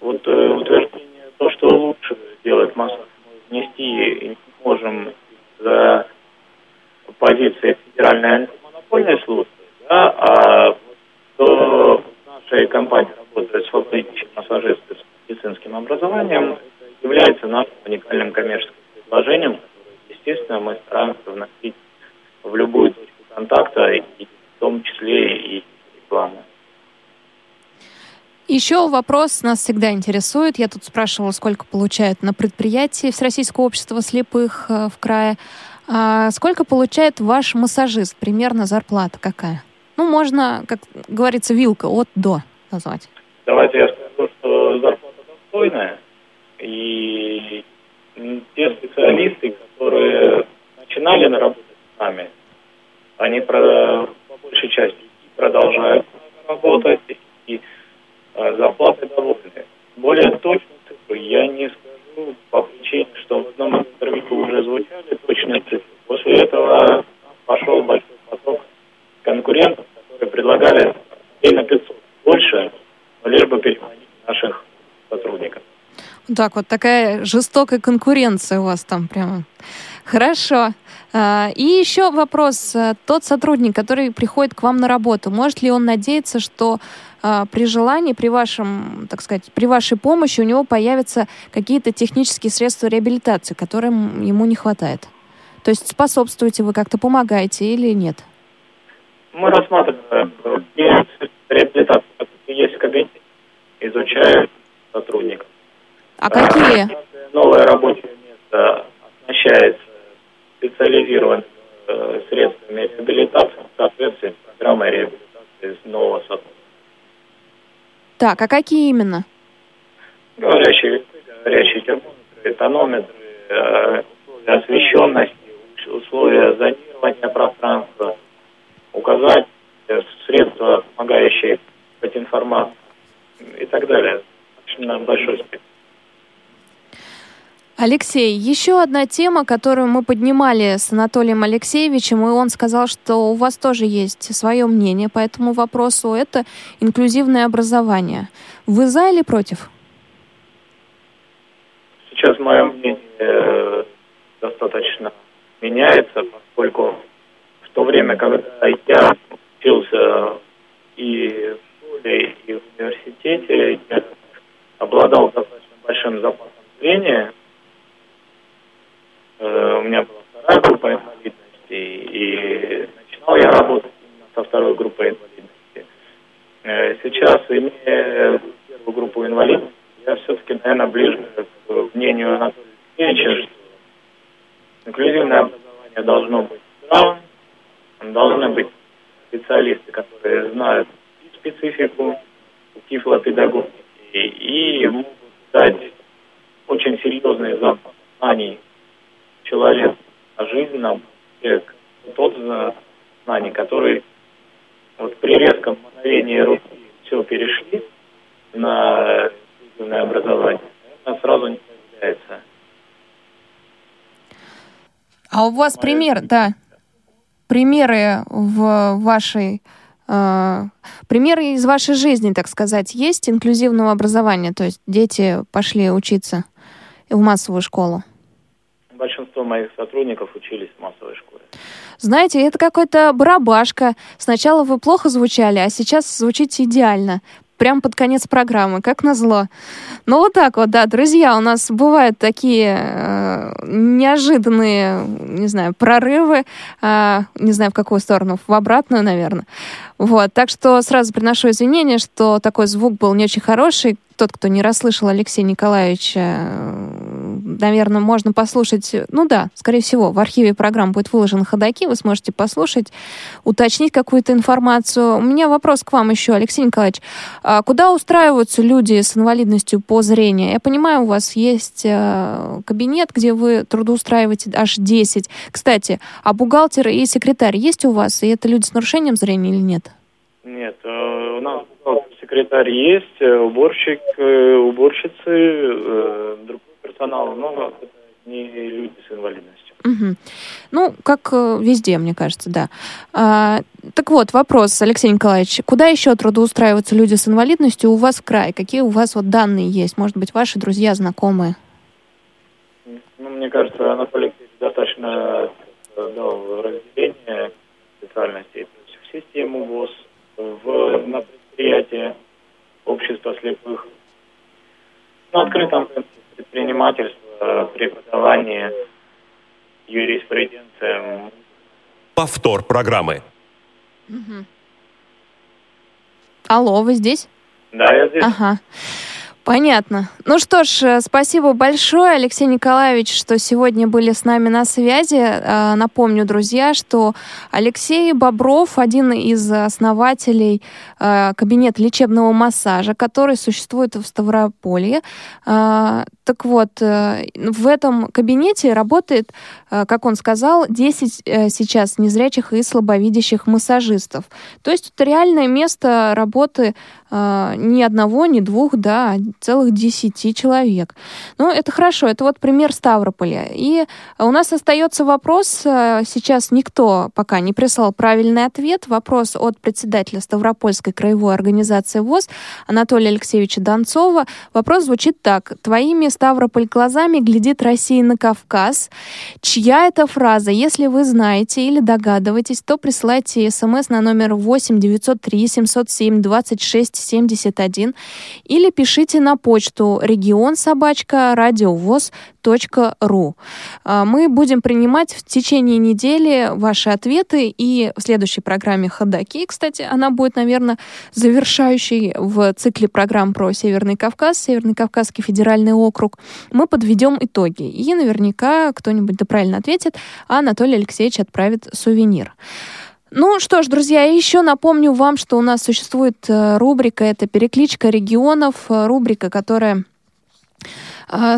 Вот э, утверждение, то, что лучше делать массаж, мы внести не можем за позиции Федеральной антимонопольной службы, да, а то нашей компании работают свободнейшие массажисты с медицинским образованием, является нашим уникальным коммерческим предложением, естественно, мы стараемся вносить в любую точку контакта, и в том числе и рекламу. Еще вопрос нас всегда интересует. Я тут спрашивала, сколько получают на предприятии Всероссийского общества слепых э, в крае. А сколько получает ваш массажист? Примерно зарплата какая? Ну, можно, как говорится, вилка от до назвать. Давайте я скажу, что зарплата достойная. И те специалисты, которые начинали на работать с нами, они про, по большей части продолжают работать, и зарплаты довольны. Более точно цифры я не скажу по причине, что в одном интервью уже звучали точные цифры. После этого пошел большой поток конкурентов, которые предлагали на 500 больше, но лишь бы переманить наших сотрудников. Так вот, такая жестокая конкуренция у вас там прямо. Хорошо. А, И еще вопрос. А, Тот сотрудник, который приходит к вам на работу, может ли он надеяться, что а, при желании, при вашем, так сказать, при вашей помощи у него появятся какие-то технические средства реабилитации, которым ему не хватает? То есть способствуете вы как-то, помогаете или нет? Мы рассматриваем э, которые есть в кабинете, изучаем сотрудников. А какие? Новое рабочее место оснащается специализированными э, средствами реабилитации в соответствии с программой реабилитации нового сотрудника. Так, а какие именно? Говорящие весы, говорящие термометры, тонометры, э, условия освещенности, условия зонирования пространства, указать э, средства, помогающие быть информацию и так далее. Достаточно большой спектр. Алексей, еще одна тема, которую мы поднимали с Анатолием Алексеевичем, и он сказал, что у вас тоже есть свое мнение по этому вопросу. Это инклюзивное образование. Вы за или против? Сейчас мое мнение э, достаточно меняется, поскольку в то время, когда я учился и в школе, и в университете, я обладал достаточно большим запасом зрения. Э, у меня была вторая группа инвалидности, и начинал я работать именно со второй группой инвалидности. Э, сейчас, имея первую группу инвалидности, я все-таки, наверное, ближе к мнению Анатолия Алексеевича, что инклюзивное образование должно быть здравым, должны быть специалисты, которые знают и специфику тифлопедагогики и могут дать очень серьезный запас знаний человеку о жизни нам, тот знаний, который вот при резком мгновении руки все перешли на инклюзивное образование, наверное, сразу не появляется. А у вас пример, да, примеры в вашей э, примеры из вашей жизни, так сказать, есть инклюзивного образования, то есть дети пошли учиться в массовую школу? Большинство моих сотрудников учились в массовой школе. Знаете, это какой-то барабашка. Сначала вы плохо звучали, а сейчас звучите идеально прям под конец программы, как назло. Ну вот так вот, да, друзья, у нас бывают такие э, неожиданные, не знаю, прорывы, э, не знаю в какую сторону, в обратную, наверное. Вот, так что сразу приношу извинения, что такой звук был не очень хороший. Тот, кто не расслышал Алексея Николаевича, э, наверное, можно послушать, ну да, скорее всего, в архиве программ будет выложен ходаки, вы сможете послушать, уточнить какую-то информацию. У меня вопрос к вам еще, Алексей Николаевич. А куда устраиваются люди с инвалидностью по зрению? Я понимаю, у вас есть э, кабинет, где вы трудоустраиваете аж 10. Кстати, а бухгалтер и секретарь есть у вас? И это люди с нарушением зрения или нет? Нет, э, секретарь есть, э, уборщик, э, уборщицы, другой персонал, но это не люди с инвалидностью. Угу. Ну, как везде, мне кажется, да. А, так вот, вопрос, Алексей Николаевич, куда еще трудоустраиваются люди с инвалидностью у вас в крае? Какие у вас вот данные есть? Может быть, ваши друзья, знакомые? Ну, мне кажется, Анатолий достаточно дал разделение специальностей. То есть в систему ВОЗ, в, на предприятие общества слепых, на открытом предпринимательство, преподавание, юриспруденция. Повтор программы. Угу. Алло, вы здесь? Да, я здесь. Ага. Понятно. Ну что ж, э, спасибо большое, Алексей Николаевич, что сегодня были с нами на связи. Э, напомню, друзья, что Алексей Бобров, один из основателей э, кабинета лечебного массажа, который существует в Ставрополье. Так вот, в этом кабинете работает, как он сказал, 10 сейчас незрячих и слабовидящих массажистов. То есть это реальное место работы ни одного, ни двух, да, а целых 10 человек. Ну, это хорошо, это вот пример Ставрополя. И у нас остается вопрос, э, сейчас никто пока не прислал правильный ответ, вопрос от председателя Ставропольской краевой организации ВОЗ Анатолия Алексеевича Донцова. Вопрос звучит так. «Твоими Ставрополь глазами глядит Россия на Кавказ». Чья это фраза? Если вы знаете или догадываетесь, то присылайте смс на номер 8 903 707 26 71 или пишите на почту регион собачка радиовоз.ру. А, мы будем принимать в течение недели ваши ответы и в следующей программе «Ходоки», кстати, она будет, наверное, завершающей в цикле программ про Северный Кавказ, Северный Кавказский федеральный округ. Мы подведем итоги. И наверняка кто-нибудь да правильно ответит, а Анатолий Алексеевич отправит сувенир. Ну что ж, друзья, еще напомню вам, что у нас существует э, рубрика, это «Перекличка регионов», э, рубрика, которая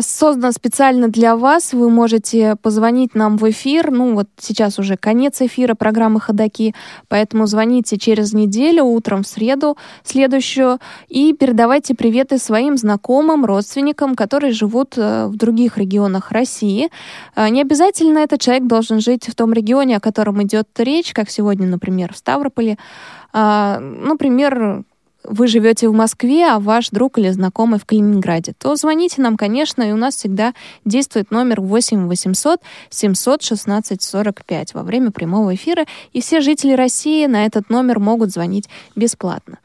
создан специально для вас. Вы можете позвонить нам в эфир. Ну, вот сейчас уже конец эфира программы «Ходоки», поэтому звоните через неделю, утром в среду следующую, и передавайте приветы своим знакомым, родственникам, которые живут э, в других регионах России. А, не обязательно этот человек должен жить в том регионе, о котором идет речь, как сегодня, например, в Ставрополе. А, например, вы живете в Москве, а ваш друг или знакомый в Калининграде, то звоните нам, конечно, и у нас всегда действует номер 8 800 716 45 во время прямого эфира, и все жители России на этот номер могут звонить бесплатно.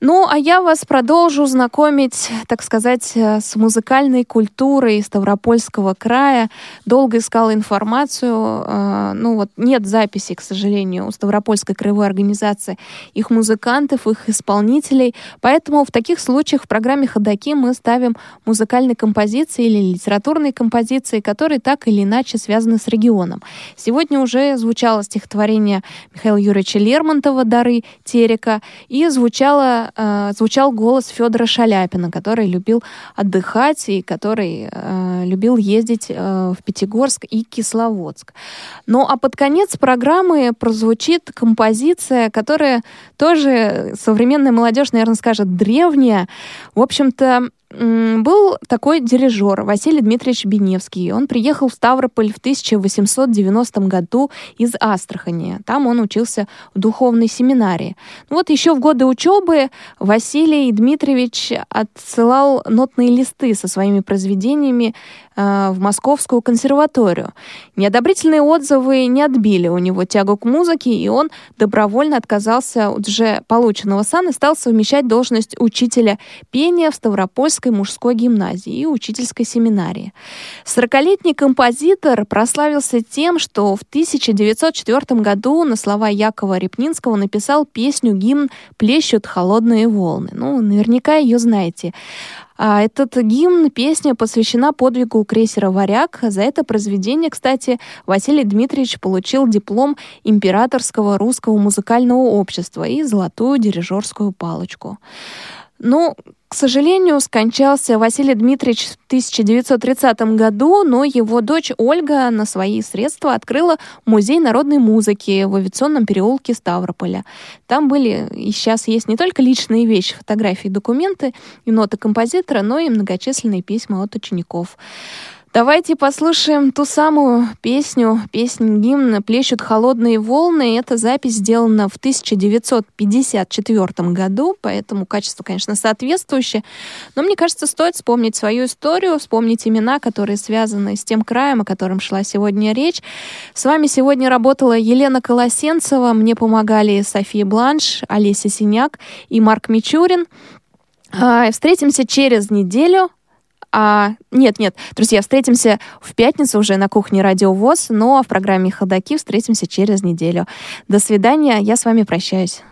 Ну, а я вас продолжу знакомить, так сказать, э, с музыкальной культурой Ставропольского края. Долго искала информацию. Э, ну вот нет записи, к сожалению, у Ставропольской краевой организации их музыкантов, их исполнителей. Поэтому в таких случаях в программе «Ходоки» мы ставим музыкальные композиции или литературные композиции, которые так или иначе связаны с регионом. Сегодня уже звучало стихотворение Михаила Юрьевича Лермонтова «Дары Терека» и звучало э, звучал голос Федора Шаляпина, который любил отдыхать и который э, любил ездить э, в Пятигорск и Кисловодск. Ну а под конец программы прозвучит композиция, которая тоже современная молодежь, наверное, скажет древняя. В общем-то, был такой дирижер Василий Дмитриевич Беневский. Он приехал в Ставрополь в 1890 году из Астрахани. Там он учился в духовной семинарии. Вот еще в годы учебы Василий Дмитриевич отсылал нотные листы со своими произведениями в Московскую консерваторию. Неодобрительные отзывы не отбили у него тягу к музыке, и он добровольно отказался от уже полученного сана и стал совмещать должность учителя пения в Ставропольской мужской гимназии и учительской семинарии. Сорокалетний композитор прославился тем, что в 1904 году на слова Якова Репнинского написал песню-гимн «Плещут холодные волны». Ну, наверняка ее знаете. А этот гимн, песня посвящена подвигу крейсера «Варяг». За это произведение, кстати, Василий Дмитриевич получил диплом Императорского русского музыкального общества и золотую дирижерскую палочку. Ну, к сожалению, скончался Василий Дмитриевич в 1930 году, но его дочь Ольга на свои средства открыла музей народной музыки в авиационном переулке Ставрополя. Там были и сейчас есть не только личные вещи, фотографии, документы и ноты композитора, но и многочисленные письма от учеников. Давайте послушаем ту самую песню, песню гимна «Плещут холодные волны». Эта запись сделана в 1954 году, поэтому качество, конечно, соответствующее. Но мне кажется, стоит вспомнить свою историю, вспомнить имена, которые связаны с тем краем, о котором шла сегодня речь. С вами сегодня работала Елена Колосенцева, мне помогали София Бланш, Олеся Синяк и Марк Мичурин. А, встретимся через неделю. А, нет, нет, друзья, встретимся в пятницу уже на кухне Радио ВОЗ, но в программе «Ходоки» встретимся через неделю. До свидания, я с вами прощаюсь.